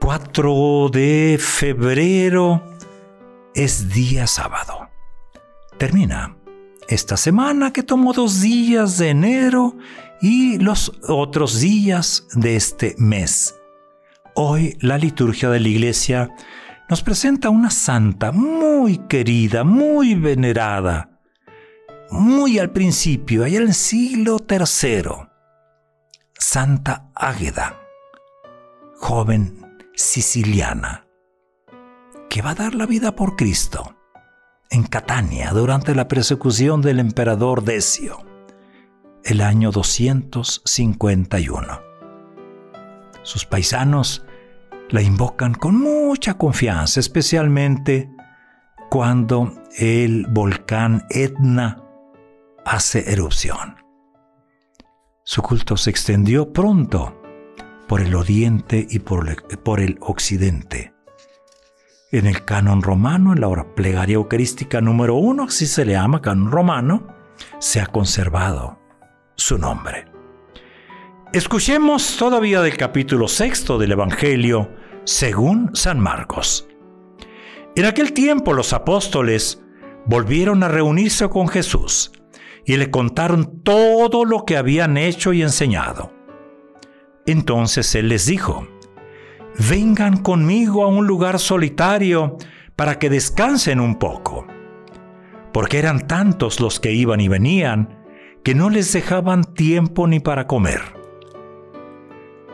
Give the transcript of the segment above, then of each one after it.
4 de febrero es día sábado. Termina esta semana que tomó dos días de enero y los otros días de este mes. Hoy la liturgia de la iglesia nos presenta una santa muy querida, muy venerada, muy al principio, allá en el siglo III, Santa Águeda, joven siciliana, que va a dar la vida por Cristo en Catania durante la persecución del emperador Decio, el año 251. Sus paisanos la invocan con mucha confianza, especialmente cuando el volcán Etna hace erupción. Su culto se extendió pronto por el oriente y por el, occidente. En el canon romano, en la hora plegaria eucarística número uno, así se le llama canon romano, se ha conservado su nombre. Escuchemos todavía del capítulo sexto del Evangelio según San Marcos. En aquel tiempo los apóstoles volvieron a reunirse con Jesús y le contaron todo lo que habían hecho y enseñado. Entonces él les dijo, vengan conmigo a un lugar solitario para que descansen un poco, porque eran tantos los que iban y venían que no les dejaban tiempo ni para comer.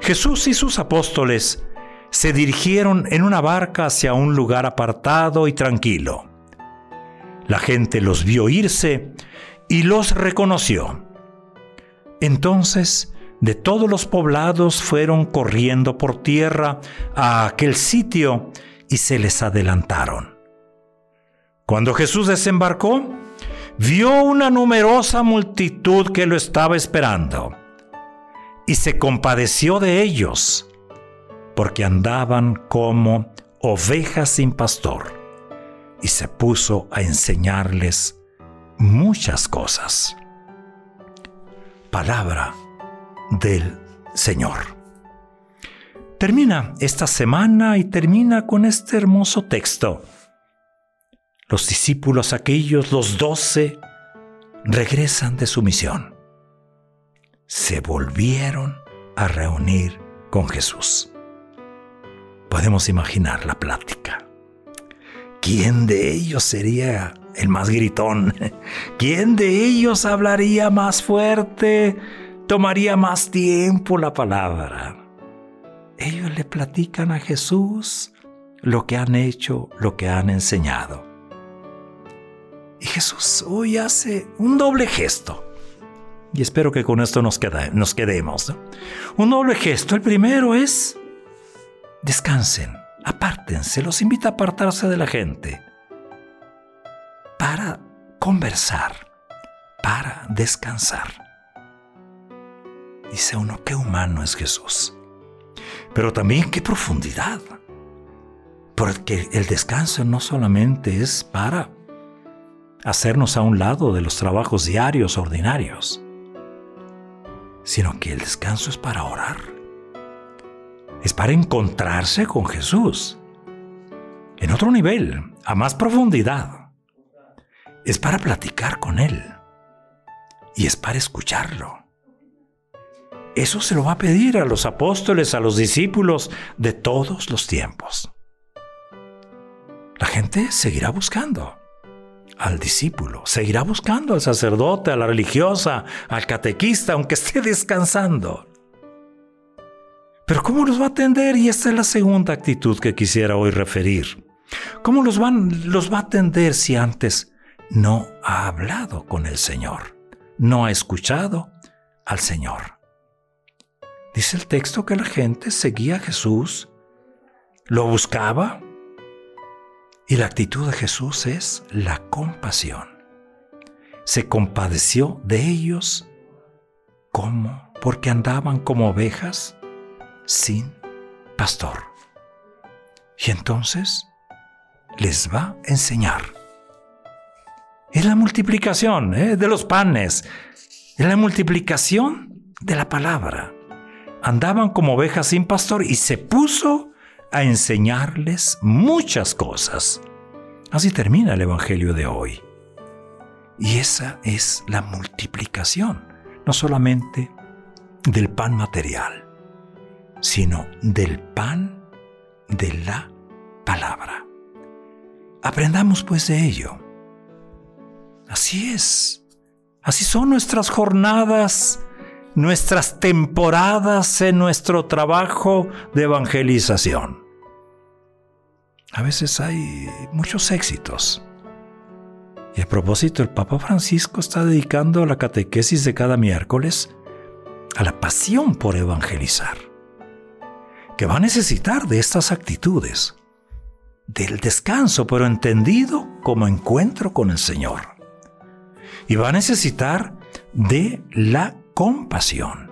Jesús y sus apóstoles se dirigieron en una barca hacia un lugar apartado y tranquilo. La gente los vio irse y los reconoció. Entonces de todos los poblados fueron corriendo por tierra a aquel sitio y se les adelantaron. Cuando Jesús desembarcó, vio una numerosa multitud que lo estaba esperando y se compadeció de ellos, porque andaban como ovejas sin pastor, y se puso a enseñarles muchas cosas. Palabra del Señor. Termina esta semana y termina con este hermoso texto. Los discípulos aquellos, los doce, regresan de su misión. Se volvieron a reunir con Jesús. Podemos imaginar la plática. ¿Quién de ellos sería el más gritón? ¿Quién de ellos hablaría más fuerte? Tomaría más tiempo la palabra. Ellos le platican a Jesús lo que han hecho, lo que han enseñado. Y Jesús hoy hace un doble gesto. Y espero que con esto nos, quedemos. Un doble gesto. El primero es, descansen, apártense, los invita a apartarse de la gente para conversar, para descansar. Dice uno, qué humano es Jesús. Pero también qué profundidad. Porque el descanso no solamente es para hacernos a un lado de los trabajos diarios ordinarios, sino que el descanso es para orar. Es para encontrarse con Jesús. En otro nivel, a más profundidad. Es para platicar con Él. Y es para escucharlo. Eso se lo va a pedir a los apóstoles, a los discípulos de todos los tiempos. La gente seguirá buscando al discípulo, seguirá buscando al sacerdote, a la religiosa, al catequista, aunque esté descansando. Pero ¿cómo los va a atender? Y esta es la segunda actitud que quisiera hoy referir. ¿Cómo los, los va a atender si antes no ha hablado con el Señor? No ha escuchado al Señor. Dice el texto que la gente seguía a Jesús lo buscaba. Y la actitud de Jesús es la compasión. Se compadeció de ellos como porque andaban como ovejas sin pastor. Y entonces les va a enseñar. Es la multiplicación ¿eh? de los panes, es la multiplicación de la palabra. Andaban como ovejas sin pastor y se puso a enseñarles muchas cosas. Así termina el Evangelio de hoy. Y esa es la multiplicación, no solamente del pan material, sino del pan de la palabra. Aprendamos pues de ello. Así es. Así son nuestras jornadas, nuestras temporadas en nuestro trabajo de evangelización. A veces hay muchos éxitos. Y a propósito, el Papa Francisco está dedicando la catequesis de cada miércoles a la pasión por evangelizar, que va a necesitar de estas actitudes, del descanso, pero entendido como encuentro con el Señor y va a necesitar de la compasión.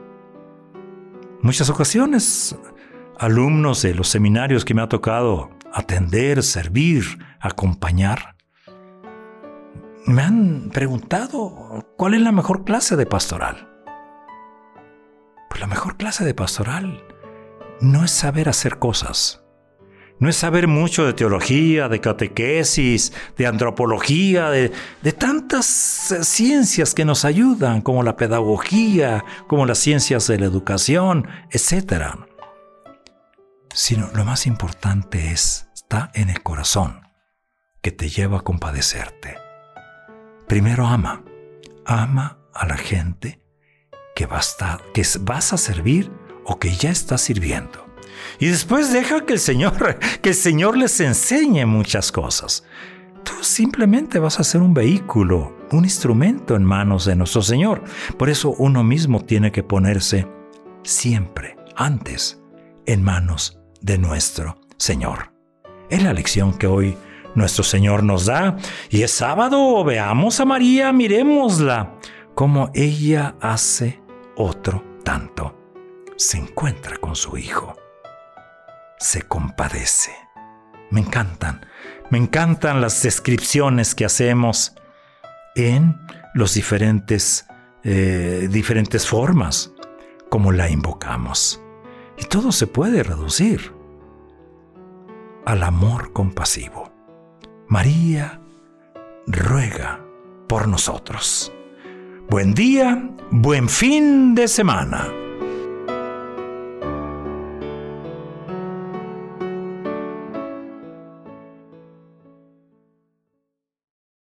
Muchas ocasiones, alumnos de los seminarios que me ha tocado atender, servir, acompañar, me han preguntado cuál es la mejor clase de pastoral. Pues la mejor clase de pastoral no es saber hacer cosas, no es saber mucho de teología, de catequesis, de antropología, de, tantas eh, ciencias que nos ayudan, como la pedagogía, como las ciencias de la educación, etc. Sino lo más importante es, está en el corazón, que te lleva a compadecerte. Primero ama, ama a la gente que, que vas a servir o que ya estás sirviendo. Y después deja que el Señor, que el Señor les enseñe muchas cosas. Simplemente vas a ser un vehículo, un instrumento en manos de nuestro Señor. Por eso uno mismo tiene que ponerse siempre, antes, en manos de nuestro Señor. Es la lección que hoy nuestro Señor nos da. Y es sábado, veamos a María, miremosla, como ella hace otro tanto. Se encuentra con su Hijo se compadece. Me encantan, me encantan las descripciones que hacemos en los diferentes, eh, diferentes formas como la invocamos. Y todo se puede reducir al amor compasivo. María ruega por nosotros. Buen día, buen fin de semana.